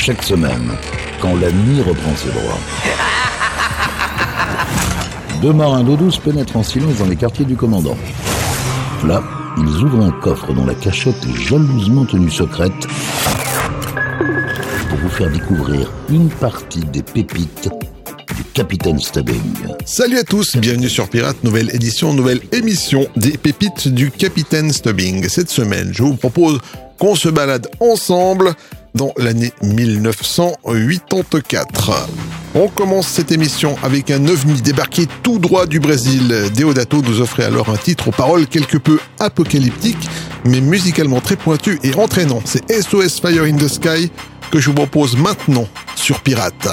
chaque semaine, quand la nuit reprend ses droits. Deux marins d'eau douce pénètrent en silence dans les quartiers du commandant. Là, ils ouvrent un coffre dont la cachette est jalousement tenue secrète pour vous faire découvrir une partie des pépites du Capitaine Stubbing. Salut à tous, bienvenue sur Pirate, nouvelle édition, nouvelle émission des pépites du Capitaine Stubbing. Cette semaine, je vous propose qu'on se balade ensemble dans l'année 1984. On commence cette émission avec un ovni débarqué tout droit du Brésil. Deodato nous offrait alors un titre aux paroles quelque peu apocalyptiques, mais musicalement très pointu et entraînant. C'est SOS Fire in the Sky que je vous propose maintenant sur Pirate.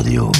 Radio.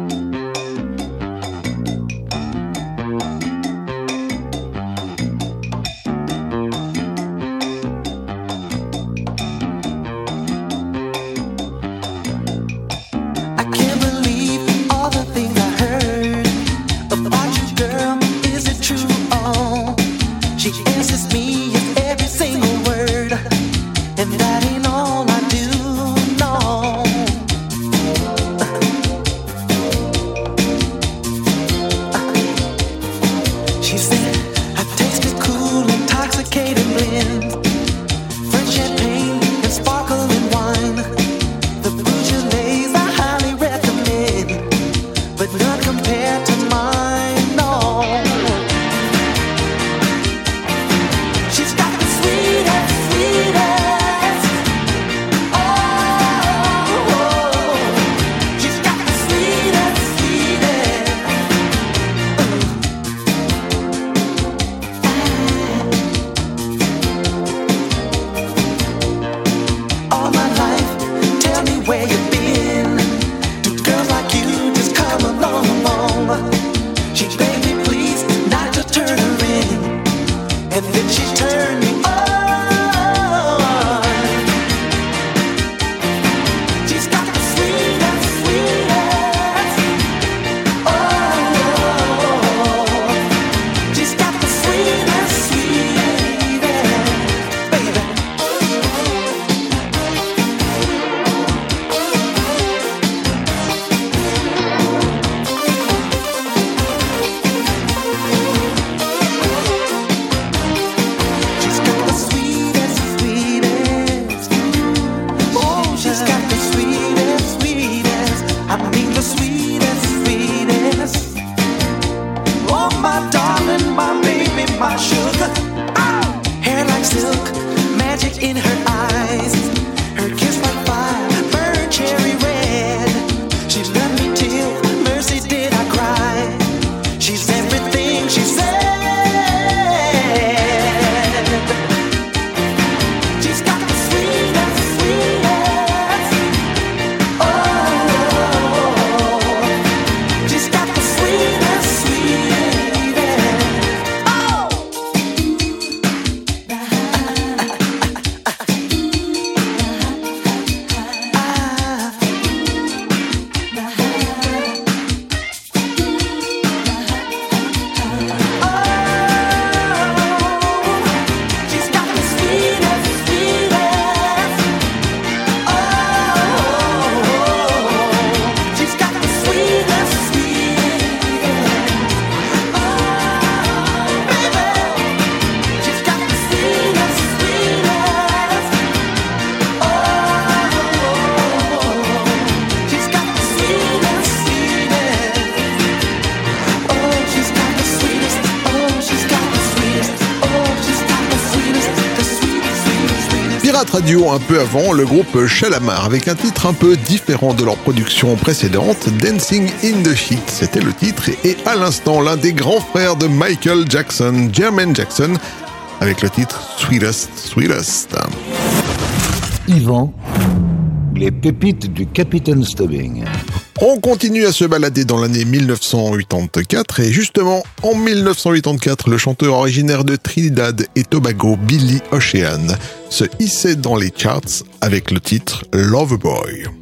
Un peu avant le groupe Chalamar avec un titre un peu différent de leur production précédente, Dancing in the Heat, c'était le titre et à l'instant l'un des grands frères de Michael Jackson, Jermaine Jackson, avec le titre Sweetest, Sweetest. Yvan, les pépites du Capitaine Stubbing. On continue à se balader dans l'année 1984 et justement en 1984 le chanteur originaire de Trinidad et Tobago Billy Ocean se hissait dans les charts avec le titre Love Boy.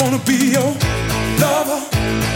wanna be your lover.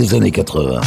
Des années 80.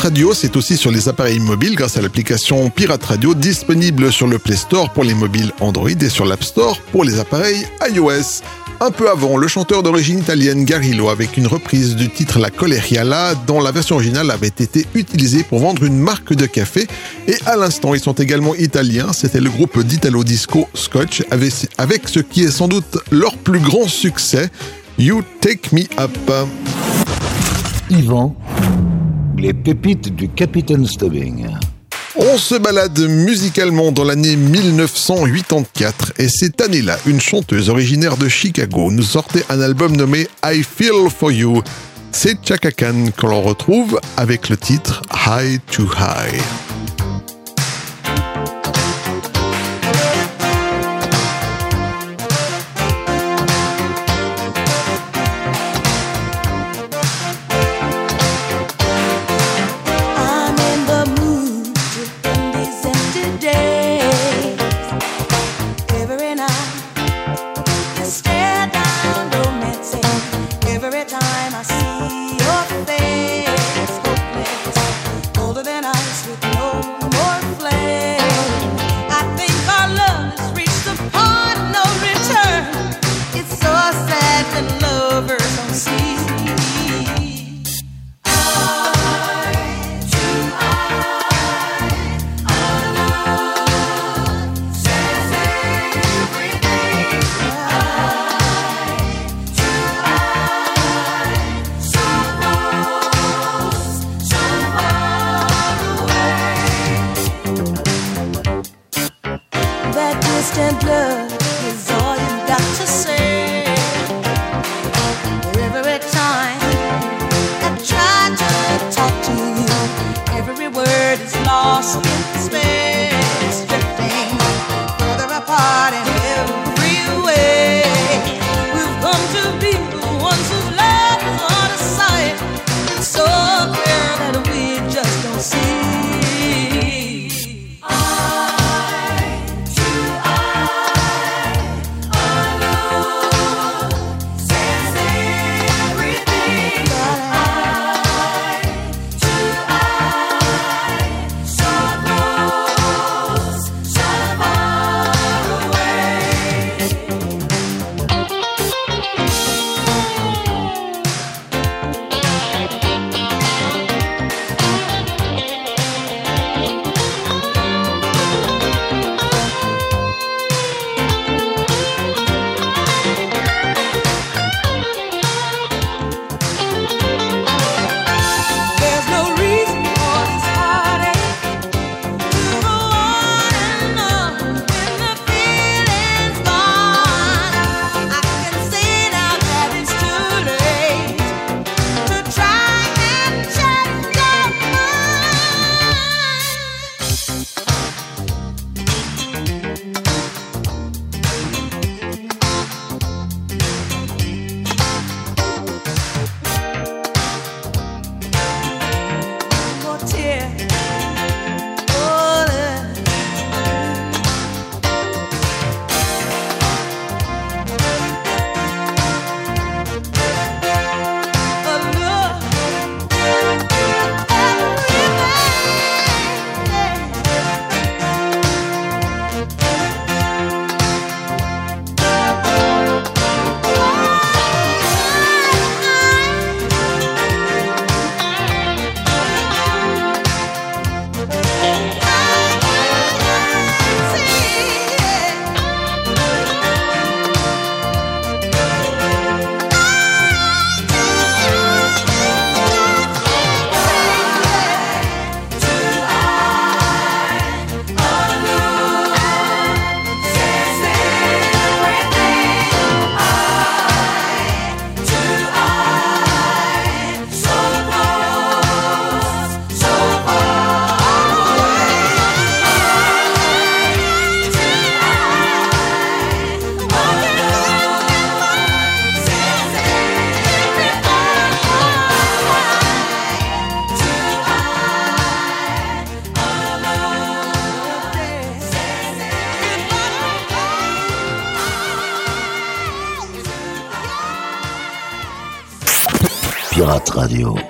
Radio, c'est aussi sur les appareils mobiles grâce à l'application Pirate Radio disponible sur le Play Store pour les mobiles Android et sur l'App Store pour les appareils iOS. Un peu avant, le chanteur d'origine italienne Garillo avec une reprise du titre La Coleriala dont la version originale avait été utilisée pour vendre une marque de café et à l'instant ils sont également italiens, c'était le groupe d'Italo Disco Scotch avec, ce qui est sans doute leur plus grand succès, You Take Me Up. Yvan les pépites du Capitaine Stubbing. On se balade musicalement dans l'année 1984 et cette année-là, une chanteuse originaire de Chicago nous sortait un album nommé I Feel For You. C'est Chaka Khan qu'on l'on retrouve avec le titre High to High. Pirate Radio.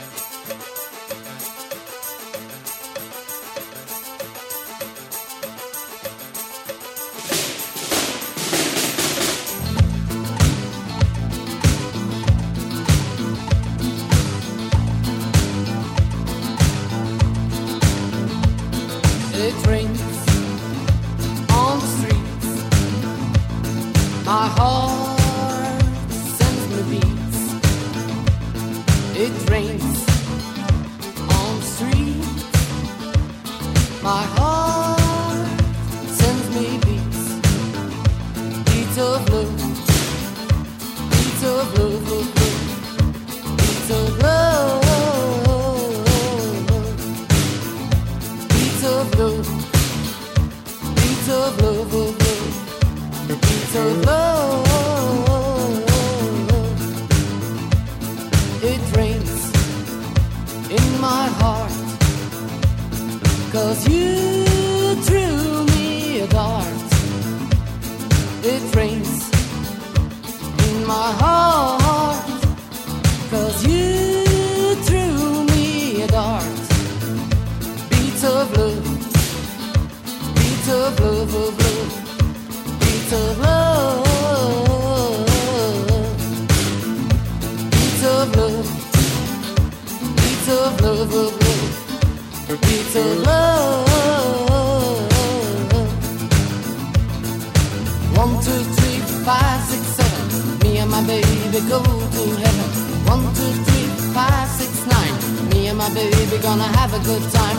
have a good time.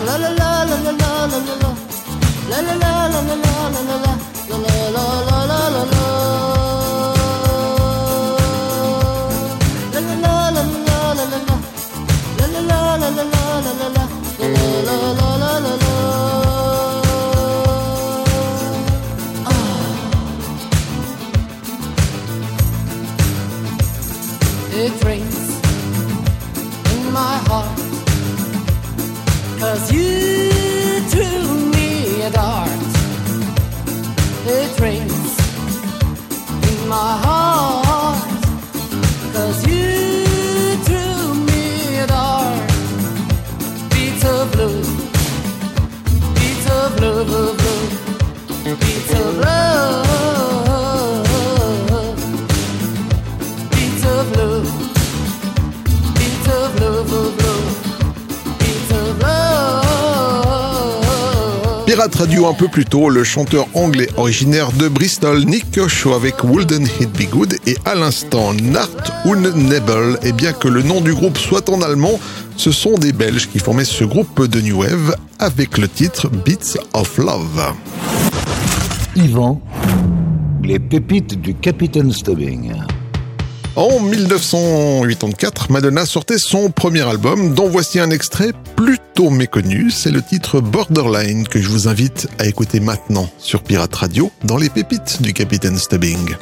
Traduit un peu plus tôt le chanteur anglais originaire de Bristol, Nick Kershaw avec Wouldn't It Be Good? Et à l'instant Nart und Nebel. Et bien que le nom du groupe soit en allemand, ce sont des Belges qui formaient ce groupe de New Wave avec le titre Beats of Love. Yvan, les pépites du Capitaine Stubbing. En 1984, Madonna sortait son premier album, dont voici un extrait plutôt méconnu. C'est le titre Borderline que je vous invite à écouter maintenant sur Pirate Radio dans les pépites du Capitaine Stubbing.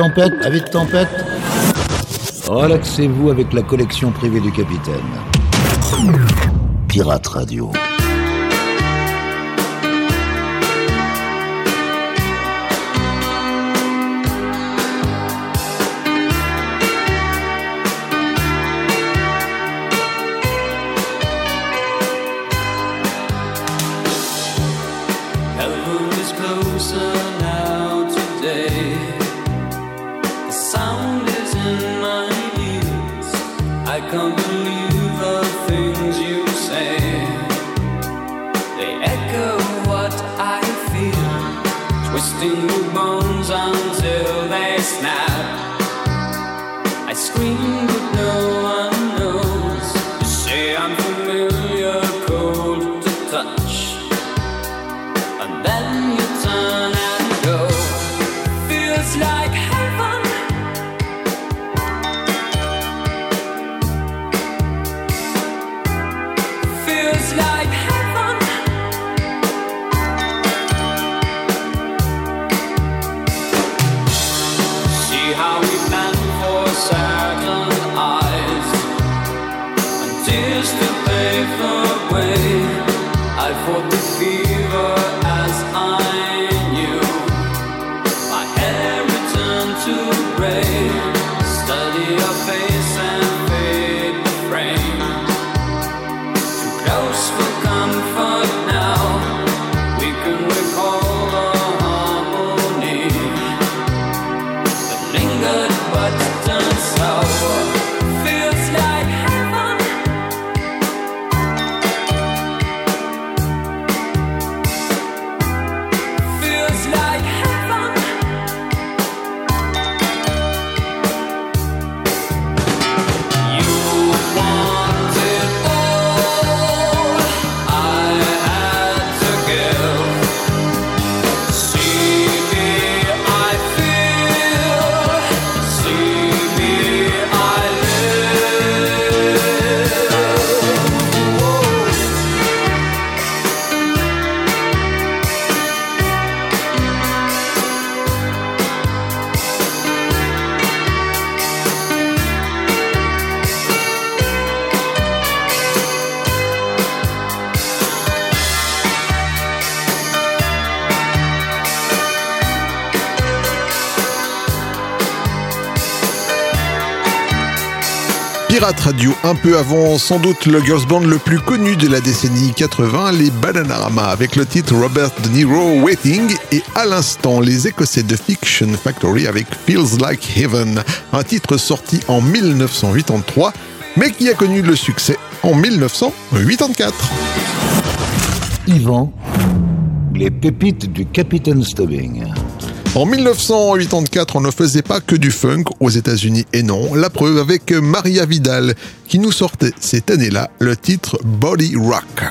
tempête, avis de tempête. Relaxez-vous avec la collection privée du capitaine. Pirate Radio. Radio un peu avant, sans doute le girls band le plus connu de la décennie 80, les Bananarama, avec le titre Robert De Niro Waiting et à l'instant les Écossais de Fiction Factory avec Feels Like Heaven, un titre sorti en 1983 mais qui a connu le succès en 1984. Yvan, les pépites du Capitaine Stubbing. En 1984, on ne faisait pas que du funk aux États-Unis et non, la preuve avec Maria Vidal qui nous sortait cette année-là le titre Body Rock.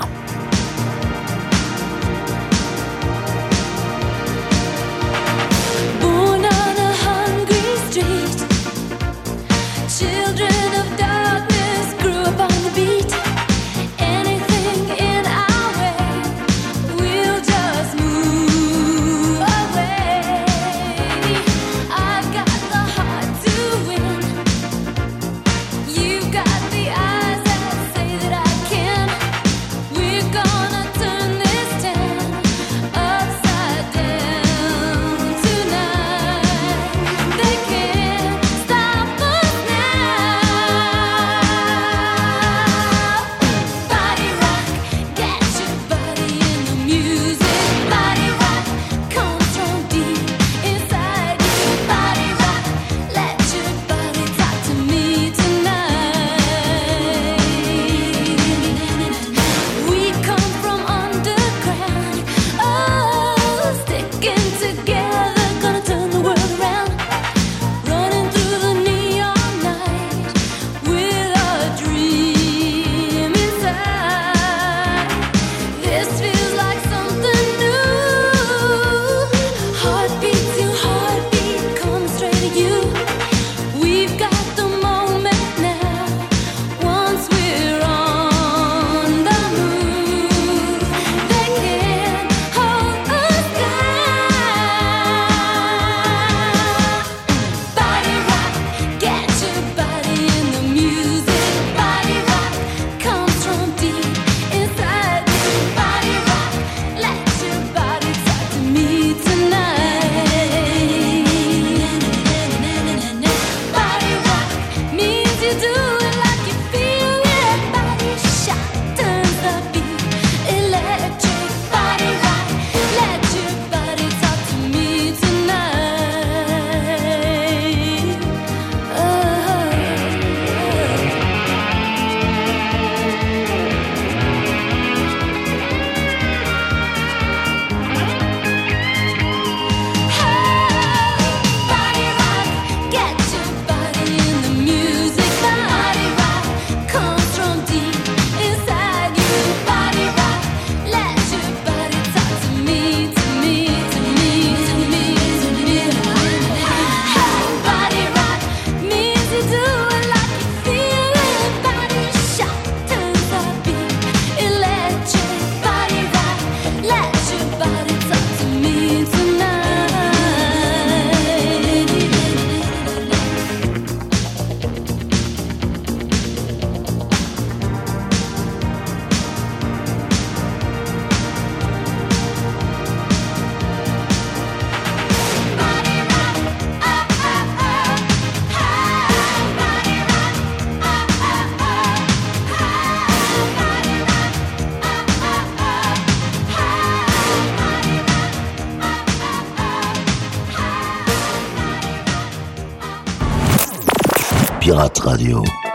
Pirate Radio.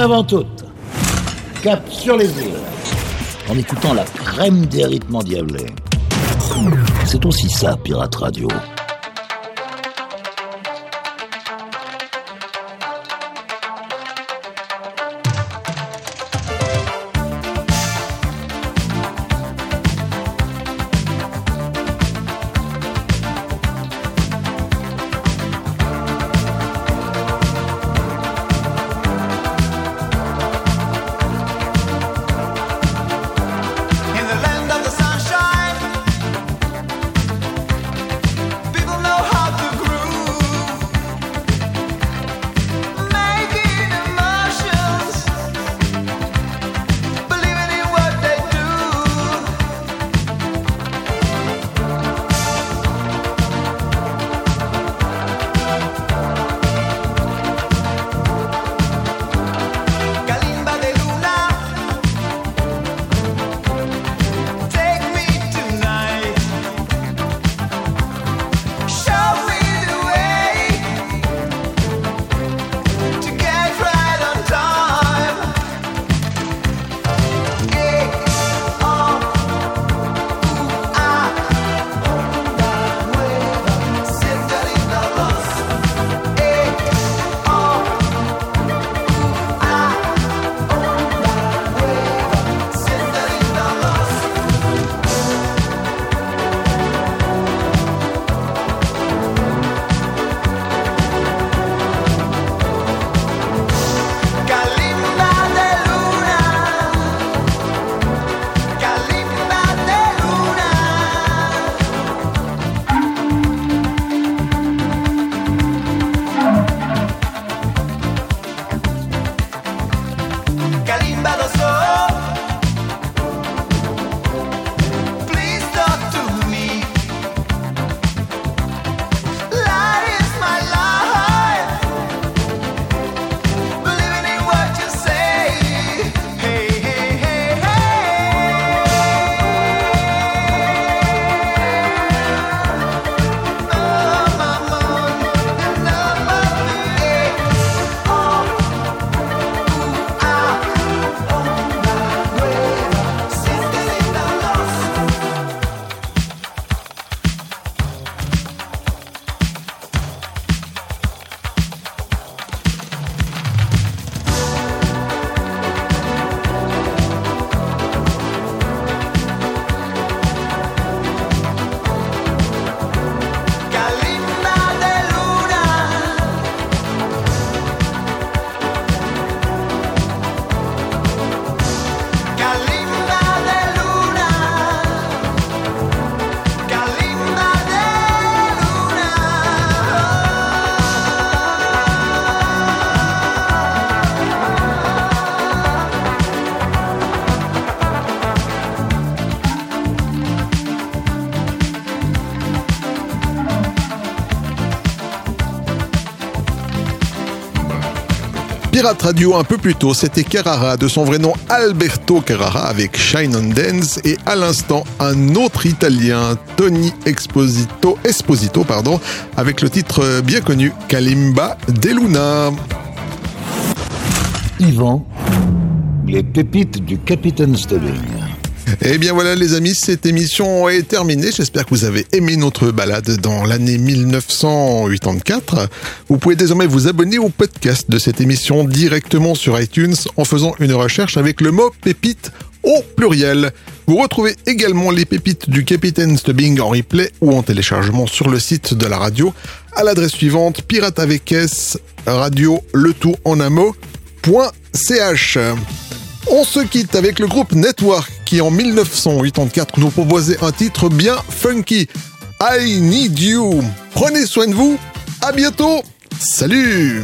Avant toutes. Cap sur les îles. En écoutant la crème des rythmes endiablés. C'est aussi ça, Pirate Radio. Un peu plus tôt, c'était Carrara, de son vrai nom Alberto Carrara avec Shine on Dance et à l'instant un autre italien, Tony Esposito, pardon, avec le titre bien connu Kalimba de Luna. Yvan, les pépites du Capitaine Stubbing. Eh bien voilà les amis, cette émission est terminée. J'espère que vous avez aimé notre balade dans l'année 1984. Vous pouvez désormais vous abonner au podcast de cette émission directement sur iTunes en faisant une recherche avec le mot pépite au pluriel. Vous retrouvez également les pépites du Capitaine Stubbing en replay ou en téléchargement sur le site de la radio à l'adresse suivante pirate radio le tout en un. On se quitte avec le groupe Network qui en 1984 nous proposait un titre bien funky. I Need You. Prenez soin de vous. À bientôt. Salut